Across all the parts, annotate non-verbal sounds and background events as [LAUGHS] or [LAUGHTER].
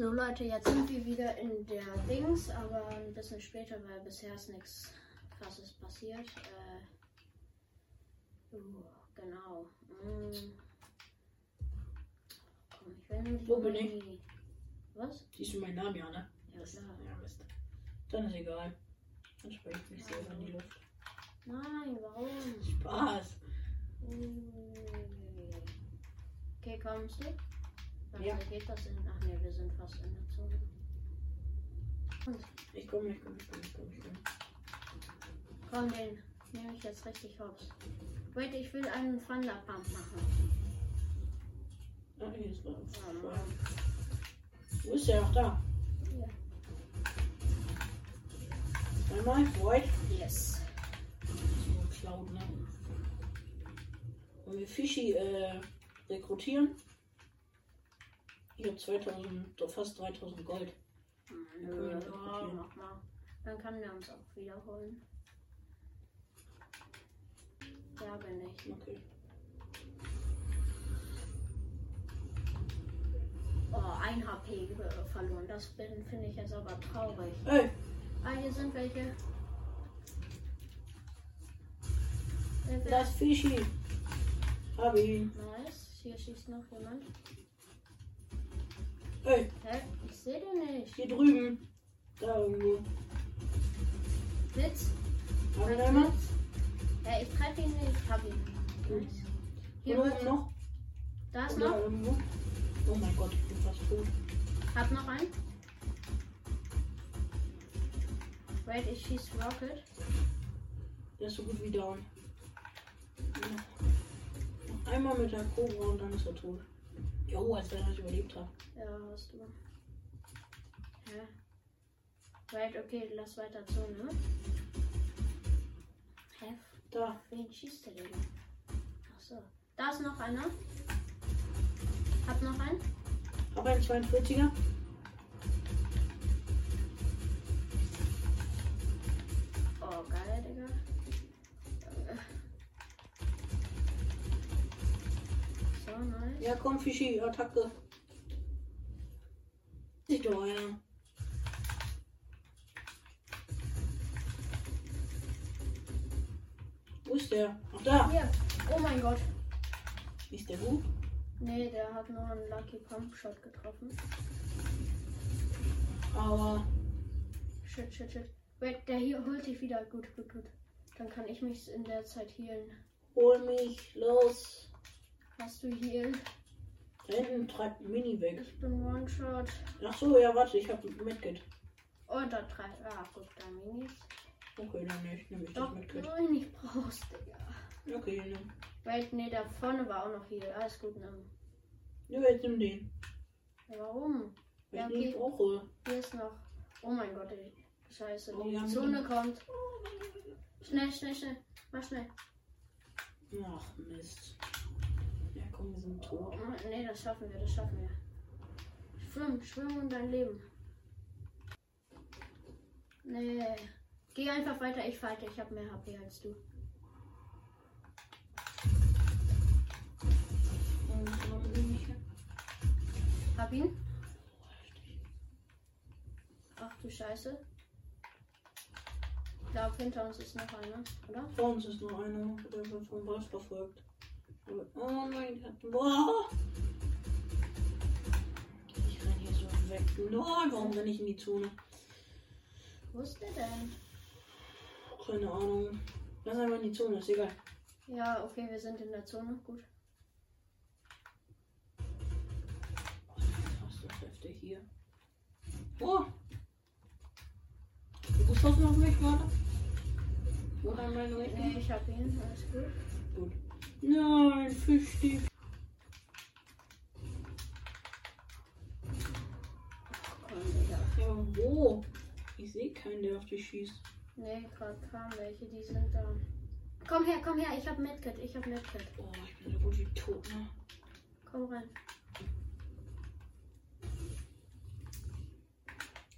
So Leute, jetzt sind wir wieder in der Dings, aber ein bisschen später, weil bisher ist nichts krasses passiert. Äh, uh, genau. Mm. Komm, ich will Wo bin Magie. Was? Siehst du meinen Namen, ja, ne? Ja, klar. Ja, Mist. Dann ist egal. Dann spreche ich mich selber in die Luft. Nein, warum? Spaß. Okay, kommst du? Warte, Ja. geht das in. Ach nee, wir sind fast in der Zone. Und Ich komme, ich komme, ich komme, ich komme, ich komme. komm, den nehme ich jetzt richtig hops. Wait, ich will einen Thunderpump machen. Ah, hier ist was. Oh Mann. Wo ist der? Ach, da. Ja. Einmal. Void. Yes. So Cloud, ne? Wollen wir Fischi äh, rekrutieren? Ich habe 2000, doch fast 3000 Gold. Nö, Ja, mach mal. Dann kann der uns auch wiederholen. Ja, bin ich. Okay. Oh, ein HP ge- verloren. Das bin- finde ich jetzt aber traurig. Ey, Ah, hier sind welche. Äh, das Fischi. Hab ihn. Nice. Hier schießt noch jemand. Ey, Hä? Ich sehe den nicht. hier drüben. Da irgendwo. Blitz. Haben wir einmal? Ja, ich treffe ihn nicht. Hab ihn. Nice. Hier Hier wird, oben noch. da ist Da noch. irgendwo. Oh mein Gott, ich bin fast tot. Hab noch einen. Wait, ich schieß Rocket. Der ist so gut wie down. Noch einmal mit der Cobra und dann ist er tot. Jo, als wenn es überlebt hat. Ja, hast du. Hä? Wait, okay, lass weiter zu, ne? Hä? Da. Wen schießt der denn? Achso. Da ist noch einer. Hab noch einen. Hab einen 42er. Oh, geil, Digga. Nice. Ja, komm, Fischi, Attacke. Sieht doch einer. Wo ist der? Ach, da. Hier. Oh mein Gott. Ist der gut? Nee, der hat nur einen Lucky Pump Shot getroffen. Aber Shit, shit, shit. Wait, der hier holt dich wieder. Gut, gut, gut. Dann kann ich mich in der Zeit healen. hol mich los. Hast du? Da hinten treibt Mini weg. Ich bin One-Shot. Ach so, ja, warte, ich hab Medkit. Oh, da drei. Ah, guck, da Minis. Okay, dann nicht. Nehme ich Doch, das Medkit. nein, ich brauch's, Digga. Okay, nimm. Wait, nee, da vorne war auch noch Heal. Alles gut, nimm. Ja, jetzt nimm den. Warum? Weil Ja, ich nicht okay. brauche. Hier ist noch. Oh mein Gott, ey. Scheiße, Oh, die ja, Zone kommt. Schnell, schnell, schnell. Mach schnell. Ach, Mist. Komm, wir sind tot. Oh, nee, das schaffen wir, das schaffen wir. Schwimm, schwimm um dein Leben. Nee. Geh einfach weiter, ich falte. Ich habe mehr HP als du. Hab ihn. Ach du Scheiße. Ich glaube, hinter uns ist noch einer, oder? Vor uns ist noch einer, der wird vom Wolf verfolgt. Oh mein Gott. Boah! Ich renn hier so weg. Nein, warum renn ich in die Zone? Wo ist der denn? Keine Ahnung. Lass einfach in die Zone, ist egal. Ja, okay, wir sind in der Zone. Gut. Krass, das heftig hier. Oh! Du geschossen auf mich gerade? Oder in meine Nee, Richtung? ich hab ihn. Alles gut. Gut. Nein, Digga. Ja, wo? Ich sehe keinen, der auf dich schießt. Nee, gerade kamen welche, die sind da. Komm her, komm her, ich hab Medkit, ich hab Medkit. Oh, ich bin so gut wie tot, ne? Komm rein.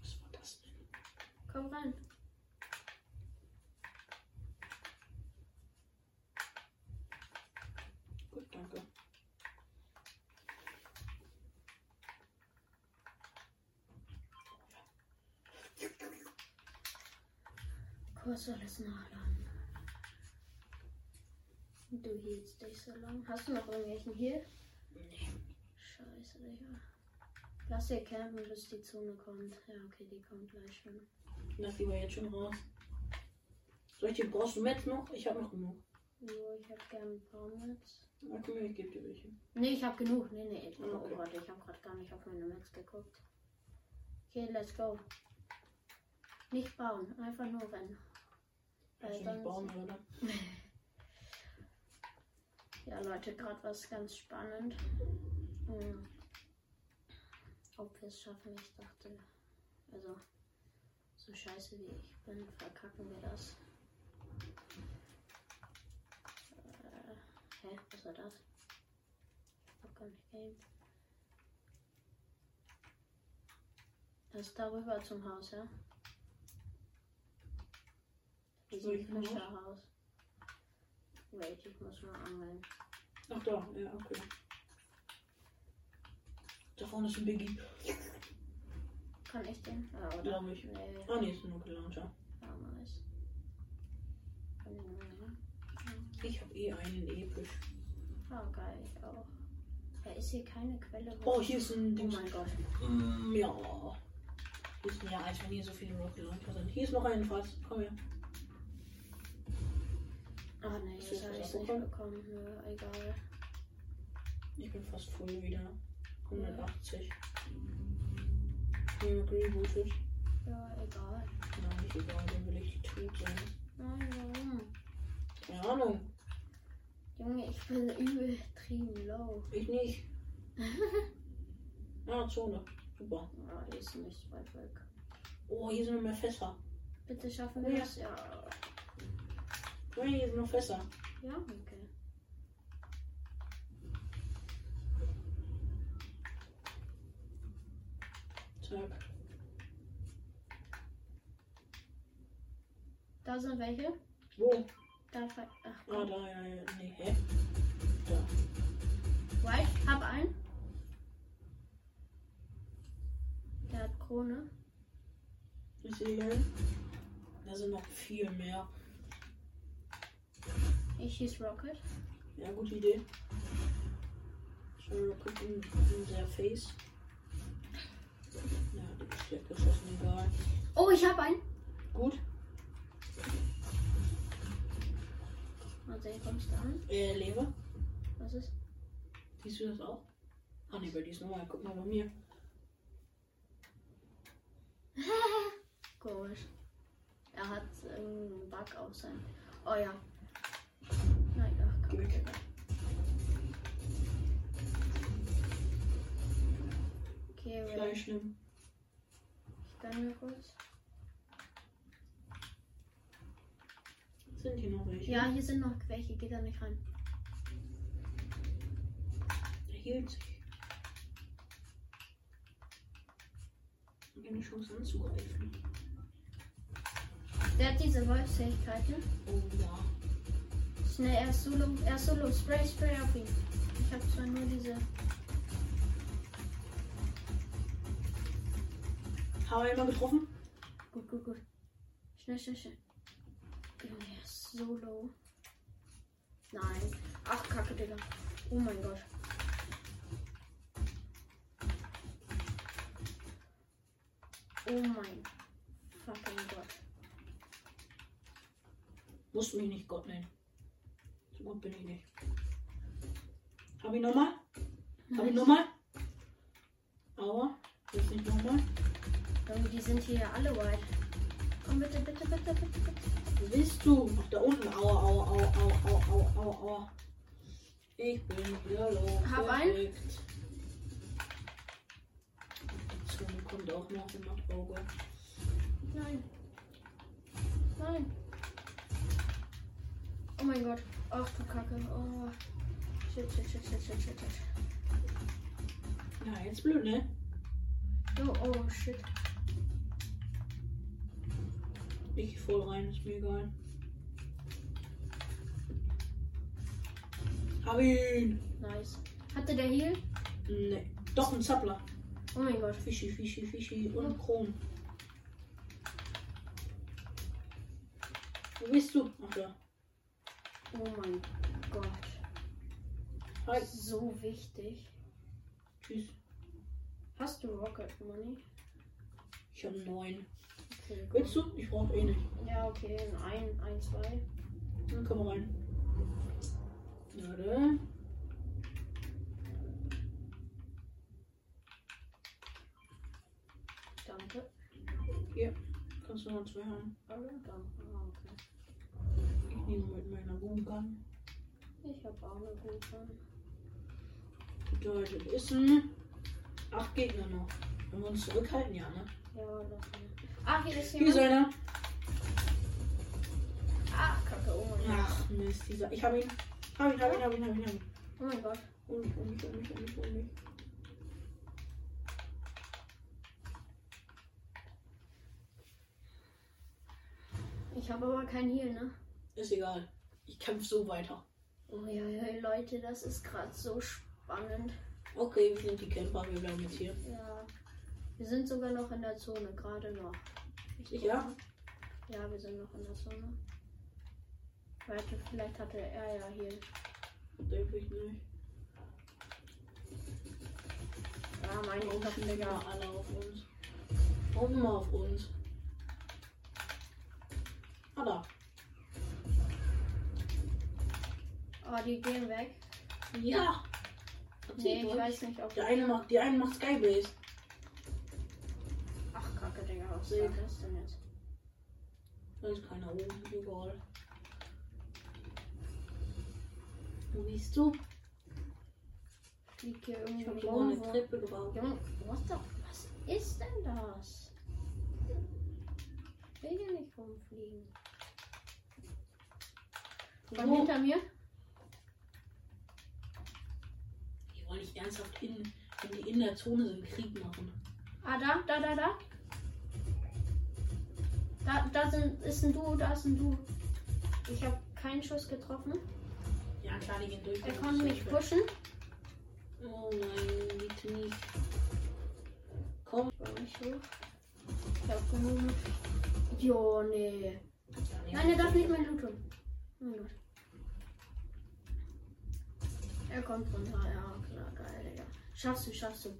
Was war das denn? Komm rein. Gut, danke. Kurz alles nachladen. Du hielst dich so lang. Hast du noch irgendwelchen hier? Nee. Scheiße, Digga. Lass hier campen, bis die Zone kommt. Ja, okay, die kommt gleich schon. Lass lieber jetzt schon raus. Soll ich die brauchst du Metz noch? Ich habe noch genug. Nur, ich hab gern ein paar mit. Komm her, ich gebe dir welche. Nee, ich hab genug. Nee, nee. Oh, Okay. warte, ich hab grad gar nicht auf meine Metz geguckt. Okay, let's go. Nicht bauen, einfach nur rennen. Wenn ich nicht bauen würde. [LAUGHS] Ja, Leute, gerade was ganz spannend. Hm. Ob wir es schaffen, ich dachte, also so scheiße wie ich bin, verkacken wir das. Äh, hä, was war das? Hab gar nicht game. Das ist darüber zum Haus, ja? Diesem mal Fischerhaus. Wait, ich muss mal angeln. Ach da, ja, okay. Da vorne ist ein Biggie. Kann ich den? Ja, oder? Glaub ich. Nee, Ah, nee, ist ein Nukellauncher. ja, nice. Ich ne? Habe eh einen episch. Ah, geil, ich auch. Ja, ist hier keine Quelle. Oh, hier ist ein Oh Ding. mein Gott. Mm, ja. Hier ist ja, als wenn hier so viele Rocket Launcher sind. Hier ist noch ein Fass. Komm her. Ah, nee, das das habe ich nicht bekommen? Nö, egal. Ich bin fast voll wieder. 180. Hier rebootet. Ja, egal. Nein, nicht egal, dann will ich tot sein. Nein, warum? Keine Ahnung. Junge, ich bin übertrieben low. Ich nicht. [LAUGHS] Ah, Zone. Super. Ja, die ist nicht weit weg. Oh, hier sind noch mehr Fässer. Bitte schaffen Oh wir ja. es? Ja. Nein, hier sind noch Fässer. Ja, okay. Zack. Da sind welche. Wo? Da fe- Ach, Ah, da, ja, ja. Nee, hä? Da. Right, hab einen. Der hat Krone. Sehe einen. Da sind noch viel mehr. Ich schieß Rocket. Ja, gute Idee. Schau, guck in, in der Face. Ja, die ist weggeschossen, egal. Oh, ich hab einen. Gut. Mal sehen, kommst du an? Äh, lebe. Was ist? Siehst du das auch? Ah, nee, bei diesem Mal. Guck mal bei mir. [LAUGHS] Komisch. Er hat irgendeinen Bug auf sein. Oh ja. Geh weg. Okay, Fleisch nehmen. ich gönn mir kurz. Sind hier noch welche? Ja, hier sind noch welche. Geht da nicht rein. Der hielt sich. Keine Chance anzugreifen. Der hat diese Wolfsfähigkeiten. Oh ja. Schnell, er ist solo. Er ist solo. Spray, spray auf ihn. Ich habe zwar nur diese. Haben wir einmal getroffen? Gut, gut, gut. Schnell, schnell, schnell. Junge, er ist solo. Nein. Ach, Kacke, Digga. Oh mein Gott. Oh mein fucking Gott. Musst mich nicht Gott nennen. Gut bin ich nicht. Hab ich nochmal? Hab ich nochmal? Aua. Jetzt nicht nochmal. Die sind hier alle weit. Komm bitte, bitte, bitte, bitte, bitte. Wo bist du? Ach, da unten. Aua, aua, aua, aua, aua, aua, aua. Ich bin wieder los. Hab einen. Die kommt auch noch und macht Auge. Nein. Nein. Oh mein Gott. Ach du Kacke. Oh. Shit, shit, shit, shit, shit, shit, shit. Ja, jetzt blöd, ne? Oh, oh, shit. Ich voll rein, ist mir egal. Hab ihn! Nice. Hatte der Heal? Ne. Doch, ein Zappler. Oh mein Gott. Fischi, Fischi, Fischi und Kron. Wo bist du? Ach da. Oh mein Gott. Hi. So wichtig. Tschüss. Hast du Rocket Money? Ich habe neun. Okay. Willst du? Ich brauche eh nicht. Ja, okay, ein, ein, zwei. Dann komm rein. Warte. Danke. Kannst du noch zwei haben? Alle? Danke. Ah, okay. Nehme mit meiner Boomgun. Ich habe auch eine gute. Bedeutet, ist ein acht Gegner noch. Wenn wir uns zurückhalten, ja, ne? Ja, lass mal. Ah, hier ist Hier ist jemand. einer. Ah, kacke. Oh mein Gott. Ach, Mist, dieser. Ich hab ihn. Hab ihn, hab ihn, hab ihn, hab ihn, hab ihn. Oh mein Gott. Hol mich, hol mich, hol mich, hol mich, hol mich. Ich habe aber kein Heal, ne? Ist egal. Ich kämpfe so weiter. Oh ja, ja, Leute, das ist gerade so spannend. Okay, wir sind die Camper, wir bleiben jetzt hier. Ja. Wir sind sogar noch in der Zone, gerade noch. Sicher? Ja, wir sind noch in der Zone. Warte, vielleicht hatte er ja hier. Denke ich nicht. Ja, meine ich ja. alle auf uns? Immer auf uns? Die gehen weg. Ja! Nee, ich weiß nicht, ob Der eine macht, die eine macht Skybase. Ach, kacke, Digga, was war das denn jetzt? Da ist keiner oben, egal. Wo bist du? Fliegt hier Ich irgendwie hab mal eine. Treppe gebaut. Junge, the, was ist denn das? Ich will hier nicht rumfliegen. Von Wo? hinter mir? Die wollen nicht ernsthaft in, wenn die in der Zone sind, Krieg machen. Ah, da, da, da, da. Da, da sind, ist ein Du, da ist ein Du. Ich habe keinen Schuss getroffen. Ja, klar, die gehen durch. Er konnte mich pushen. Oh nein, bitte nicht. Komm. Ich hab genug. Jo, nee. Nein, er darf nicht mehr Loot tun. Oh mein Gott. Er kommt runter. Ja, klar, geil, Digga. Schaffst du, schaffst du.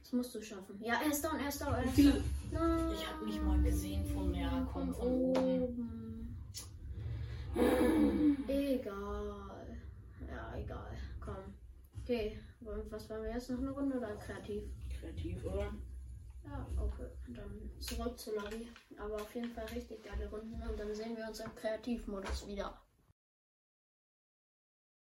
Das musst du schaffen. Ja, er ist down, er ist down, er ist down. Nein. Ich hab nicht mal gesehen von ja, komm von oben. Egal. Ja, egal. Komm. Okay. Und was wollen wir jetzt noch eine Runde oder kreativ? Kreativ, oder? Ja, okay. Dann zurück zur Lobby. Aber auf jeden Fall richtig geile Runden und dann sehen wir uns im Kreativmodus wieder.